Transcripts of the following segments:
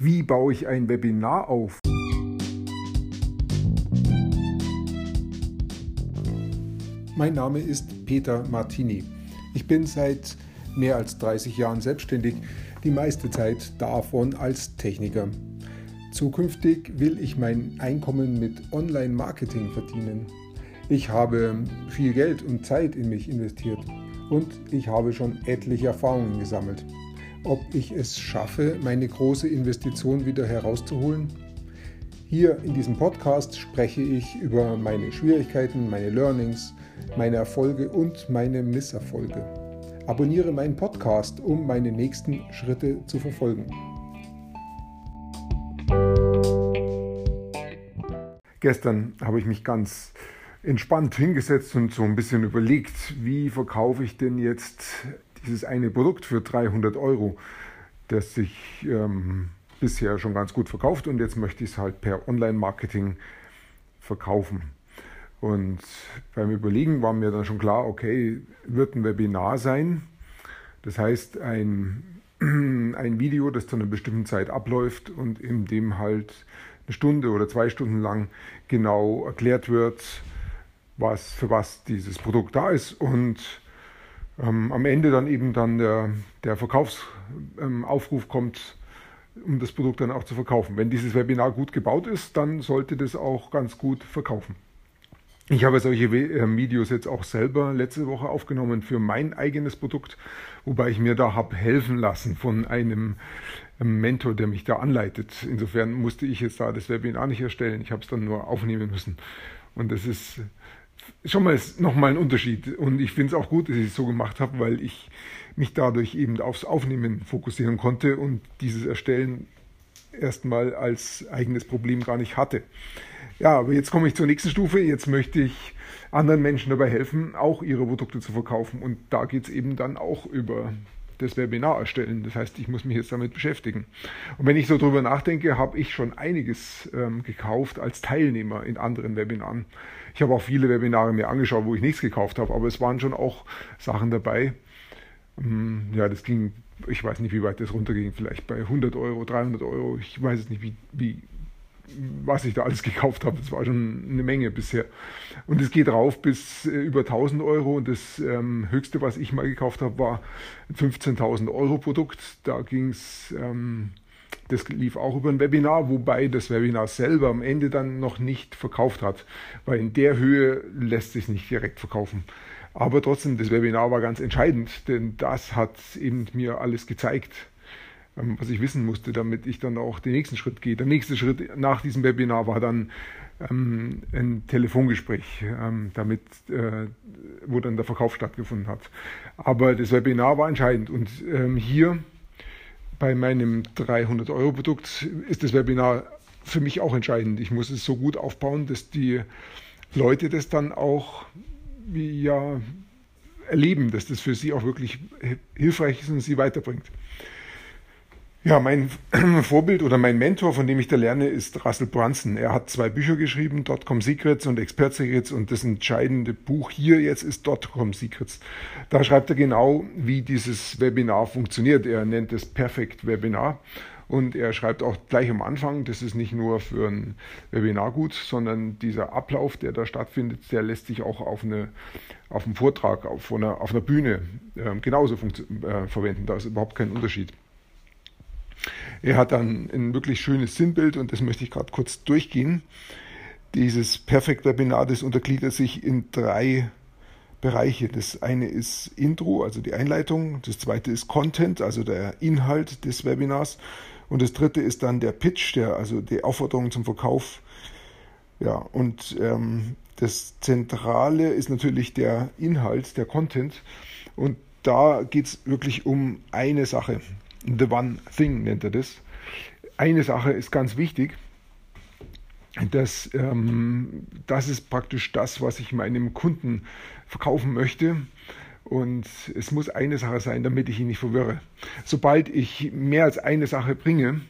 Wie baue ich ein Webinar auf? Mein Name ist Peter Martini. Ich bin seit mehr als 30 Jahren selbstständig, die meiste Zeit davon als Techniker. Zukünftig will ich mein Einkommen mit Online-Marketing verdienen. Ich habe viel Geld und Zeit in mich investiert und ich habe schon etliche Erfahrungen gesammelt ob ich es schaffe, meine große Investition wieder herauszuholen? Hier in diesem Podcast spreche ich über meine Schwierigkeiten, meine Learnings, meine Erfolge und meine Misserfolge. Abonniere meinen Podcast, um meine nächsten Schritte zu verfolgen. Gestern habe ich mich ganz entspannt hingesetzt und so ein bisschen überlegt, wie verkaufe ich denn jetzt dieses eine Produkt für 300 Euro, das sich ähm, bisher schon ganz gut verkauft und jetzt möchte ich es halt per Online-Marketing verkaufen. Und beim Überlegen war mir dann schon klar, okay, wird ein Webinar sein. Das heißt, ein, ein Video, das zu einer bestimmten Zeit abläuft und in dem halt eine Stunde oder zwei Stunden lang genau erklärt wird, was für was dieses Produkt da ist und ähm, am Ende dann eben dann der, der Verkaufsaufruf ähm, kommt, um das Produkt dann auch zu verkaufen. Wenn dieses Webinar gut gebaut ist, dann sollte das auch ganz gut verkaufen. Ich habe solche ähm, Videos jetzt auch selber letzte Woche aufgenommen für mein eigenes Produkt, wobei ich mir da habe helfen lassen von einem ähm, Mentor, der mich da anleitet. Insofern musste ich jetzt da das Webinar nicht erstellen, ich habe es dann nur aufnehmen müssen. Und das ist schon mal nochmal ein Unterschied. Und ich finde es auch gut, dass ich es so gemacht habe, weil ich mich dadurch eben aufs Aufnehmen fokussieren konnte und dieses Erstellen erstmal als eigenes Problem gar nicht hatte. Ja, aber jetzt komme ich zur nächsten Stufe. Jetzt möchte ich anderen Menschen dabei helfen, auch ihre Produkte zu verkaufen. Und da geht es eben dann auch über das Webinar erstellen. Das heißt, ich muss mich jetzt damit beschäftigen. Und wenn ich so drüber nachdenke, habe ich schon einiges ähm, gekauft als Teilnehmer in anderen Webinaren. Ich habe auch viele Webinare mir angeschaut, wo ich nichts gekauft habe, aber es waren schon auch Sachen dabei. Ähm, ja, das ging, ich weiß nicht, wie weit das runterging, vielleicht bei 100 Euro, 300 Euro. Ich weiß es nicht, wie, wie was ich da alles gekauft habe. Das war schon eine Menge bisher. Und es geht rauf bis äh, über 1000 Euro. Und das ähm, höchste, was ich mal gekauft habe, war ein 15.000 Euro Produkt. Da ging es, ähm, das lief auch über ein Webinar, wobei das Webinar selber am Ende dann noch nicht verkauft hat. Weil in der Höhe lässt sich nicht direkt verkaufen. Aber trotzdem, das Webinar war ganz entscheidend, denn das hat eben mir alles gezeigt was ich wissen musste, damit ich dann auch den nächsten Schritt gehe. Der nächste Schritt nach diesem Webinar war dann ähm, ein Telefongespräch, ähm, damit, äh, wo dann der Verkauf stattgefunden hat. Aber das Webinar war entscheidend und ähm, hier bei meinem 300-Euro-Produkt ist das Webinar für mich auch entscheidend. Ich muss es so gut aufbauen, dass die Leute das dann auch ja, erleben, dass das für sie auch wirklich hilfreich ist und sie weiterbringt. Ja, mein Vorbild oder mein Mentor, von dem ich da lerne, ist Russell Brunson. Er hat zwei Bücher geschrieben, Dotcom Secrets und Expert Secrets und das entscheidende Buch hier jetzt ist Dotcom Secrets. Da schreibt er genau, wie dieses Webinar funktioniert. Er nennt es Perfect Webinar und er schreibt auch gleich am Anfang, das ist nicht nur für ein Webinar gut, sondern dieser Ablauf, der da stattfindet, der lässt sich auch auf, eine, auf einem Vortrag, auf einer, auf einer Bühne äh, genauso äh, verwenden. Da ist überhaupt kein Unterschied. Er hat dann ein wirklich schönes Sinnbild und das möchte ich gerade kurz durchgehen. Dieses Perfect Webinar, das untergliedert sich in drei Bereiche. Das eine ist Intro, also die Einleitung. Das zweite ist Content, also der Inhalt des Webinars. Und das dritte ist dann der Pitch, der, also die Aufforderung zum Verkauf. Ja, und ähm, das Zentrale ist natürlich der Inhalt, der Content. Und da geht es wirklich um eine Sache. The One Thing nennt er das. Eine Sache ist ganz wichtig. Das, ähm, das ist praktisch das, was ich meinem Kunden verkaufen möchte. Und es muss eine Sache sein, damit ich ihn nicht verwirre. Sobald ich mehr als eine Sache bringe,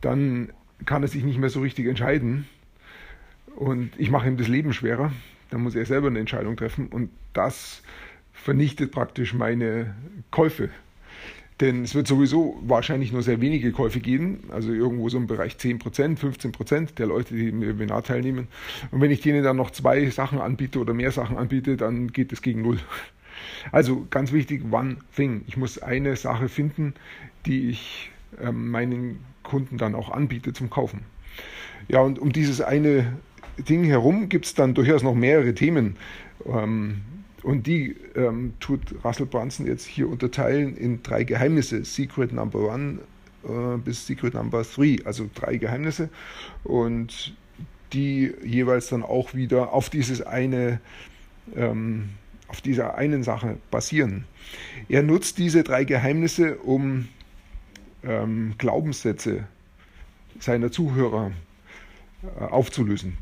dann kann er sich nicht mehr so richtig entscheiden. Und ich mache ihm das Leben schwerer. Dann muss er selber eine Entscheidung treffen. Und das vernichtet praktisch meine Käufe. Denn es wird sowieso wahrscheinlich nur sehr wenige Käufe geben, also irgendwo so im Bereich 10%, 15% der Leute, die im Webinar teilnehmen. Und wenn ich denen dann noch zwei Sachen anbiete oder mehr Sachen anbiete, dann geht es gegen Null. Also ganz wichtig, one thing. Ich muss eine Sache finden, die ich ähm, meinen Kunden dann auch anbiete zum Kaufen. Ja, und um dieses eine Ding herum gibt es dann durchaus noch mehrere Themen. Ähm, und die ähm, tut Russell Brunson jetzt hier unterteilen in drei Geheimnisse. Secret Number One äh, bis Secret Number Three, also drei Geheimnisse. Und die jeweils dann auch wieder auf dieses eine, ähm, auf dieser einen Sache basieren. Er nutzt diese drei Geheimnisse, um ähm, Glaubenssätze seiner Zuhörer äh, aufzulösen.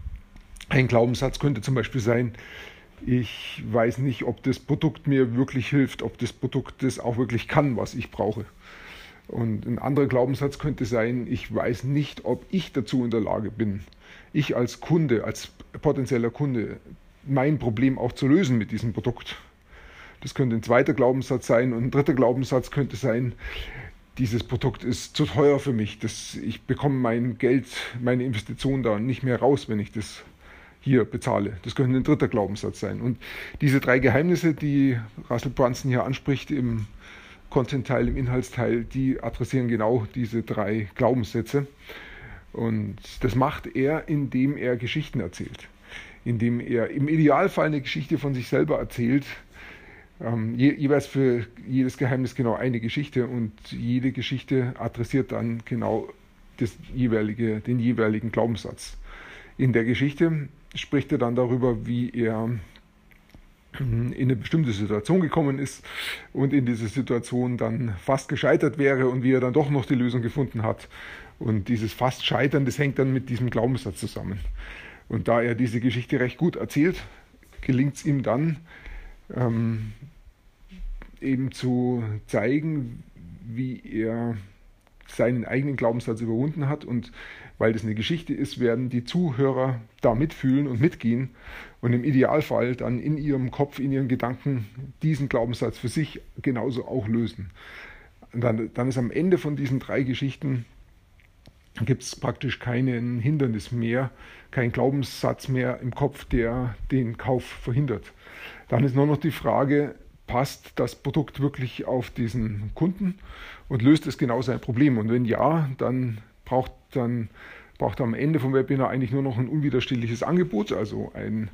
Ein Glaubenssatz könnte zum Beispiel sein, ich weiß nicht, ob das Produkt mir wirklich hilft, ob das Produkt das auch wirklich kann, was ich brauche. Und ein anderer Glaubenssatz könnte sein, ich weiß nicht, ob ich dazu in der Lage bin, ich als Kunde, als potenzieller Kunde, mein Problem auch zu lösen mit diesem Produkt. Das könnte ein zweiter Glaubenssatz sein und ein dritter Glaubenssatz könnte sein, dieses Produkt ist zu teuer für mich. Das, ich bekomme mein Geld, meine Investition da nicht mehr raus, wenn ich das hier bezahle. Das könnte ein dritter Glaubenssatz sein. Und diese drei Geheimnisse, die Russell Brunson hier anspricht im Content-Teil, im Inhaltsteil, die adressieren genau diese drei Glaubenssätze. Und das macht er, indem er Geschichten erzählt. Indem er im Idealfall eine Geschichte von sich selber erzählt, ähm, je, jeweils für jedes Geheimnis genau eine Geschichte und jede Geschichte adressiert dann genau das jeweilige, den jeweiligen Glaubenssatz. In der Geschichte spricht er dann darüber, wie er in eine bestimmte Situation gekommen ist und in dieser Situation dann fast gescheitert wäre und wie er dann doch noch die Lösung gefunden hat. Und dieses fast Scheitern, das hängt dann mit diesem Glaubenssatz zusammen. Und da er diese Geschichte recht gut erzählt, gelingt es ihm dann, ähm, eben zu zeigen, wie er seinen eigenen Glaubenssatz überwunden hat. Und weil das eine Geschichte ist, werden die Zuhörer da mitfühlen und mitgehen und im Idealfall dann in ihrem Kopf, in ihren Gedanken diesen Glaubenssatz für sich genauso auch lösen. Dann, dann ist am Ende von diesen drei Geschichten gibt es praktisch kein Hindernis mehr, kein Glaubenssatz mehr im Kopf, der den Kauf verhindert. Dann ist nur noch die Frage, passt das Produkt wirklich auf diesen Kunden und löst es genau sein Problem? Und wenn ja, dann braucht dann braucht am Ende vom Webinar eigentlich nur noch ein unwiderstehliches Angebot, also ein,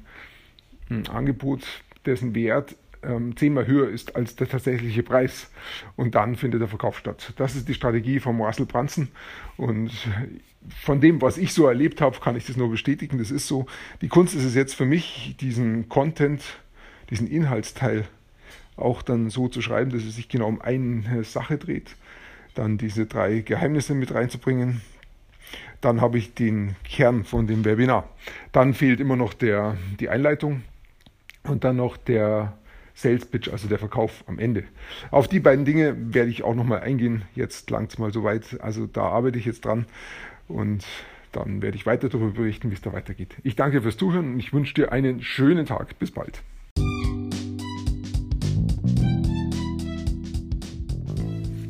ein Angebot, dessen Wert ähm, zehnmal höher ist als der tatsächliche Preis. Und dann findet der Verkauf statt. Das ist die Strategie von Russell Brunson. Und von dem, was ich so erlebt habe, kann ich das nur bestätigen. Das ist so. Die Kunst ist es jetzt für mich, diesen Content, diesen Inhaltsteil auch dann so zu schreiben, dass es sich genau um eine Sache dreht. Dann diese drei Geheimnisse mit reinzubringen. Dann habe ich den Kern von dem Webinar. Dann fehlt immer noch der, die Einleitung und dann noch der Sales Pitch, also der Verkauf am Ende. Auf die beiden Dinge werde ich auch nochmal eingehen. Jetzt langt es mal soweit. Also da arbeite ich jetzt dran und dann werde ich weiter darüber berichten, wie es da weitergeht. Ich danke fürs Zuhören und ich wünsche dir einen schönen Tag. Bis bald.